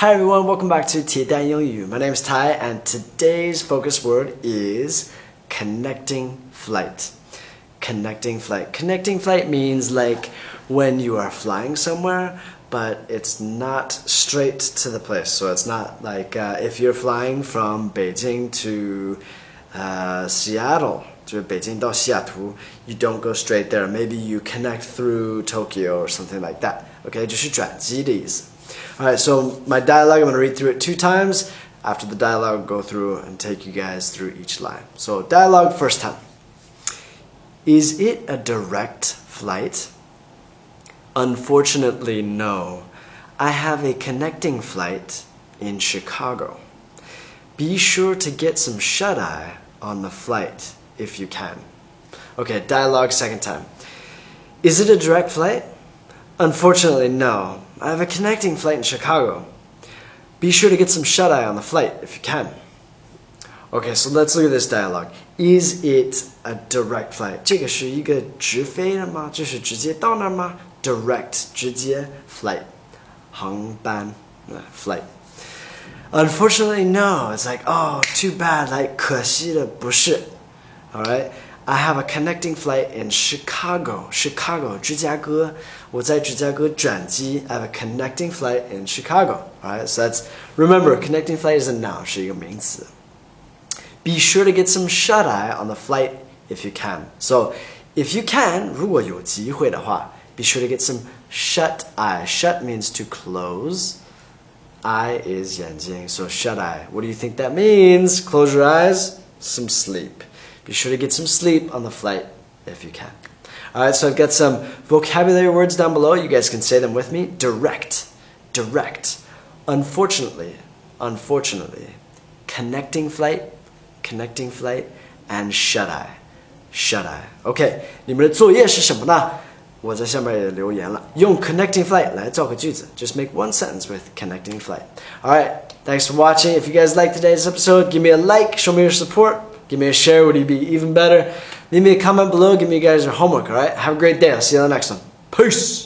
Hi everyone, welcome back to 铁蛋英语. My name is Tai and today's focus word is connecting flight. Connecting flight. Connecting flight means like when you are flying somewhere but it's not straight to the place. So it's not like uh, if you're flying from Beijing to uh, Seattle, to Beijing to Seattle, you don't go straight there. Maybe you connect through Tokyo or something like that. Okay, 就是转机的意思。 All right, so my dialogue, I'm going to read through it two times. After the dialogue, I'll go through and take you guys through each line. So, dialogue first time. Is it a direct flight? Unfortunately, no. I have a connecting flight in Chicago. Be sure to get some shut eye on the flight if you can. Okay, dialogue second time. Is it a direct flight? Unfortunately, no. I have a connecting flight in Chicago. Be sure to get some shut eye on the flight if you can. Okay, so let's look at this dialogue. Is it a direct flight? 这个是一个直飞的吗？就是直接到那儿吗？Direct 直接 flight 航班 flight. Unfortunately, no. It's like oh, too bad. Like 可惜的不是。All right. I have a connecting flight in Chicago. Chicago, 芝加哥。我在芝加哥转机。I have a connecting flight in Chicago. Alright, so that's remember, connecting flight is a noun, 是一个名词。Be sure to get some shut eye on the flight if you can. So, if you can, 如果有机会的话，be sure to get some shut eye. Shut means to close. Eye is 眼睛, so shut eye. What do you think that means? Close your eyes. Some sleep. Be sure to get some sleep on the flight if you can. All right, so I've got some vocabulary words down below. You guys can say them with me. Direct, direct. Unfortunately, unfortunately. Connecting flight, connecting flight, and shut eye, shut eye. OK，你们的作业是什么呢？我在下面也留言了，用 connecting flight 来造个句子。Just make one sentence with connecting flight. All right, thanks for watching. If you guys like today's episode, give me a like, show me your support. Give me a share, would be even better? Leave me a comment below, give me guys your homework, alright? Have a great day. I'll see you on the next one. Peace!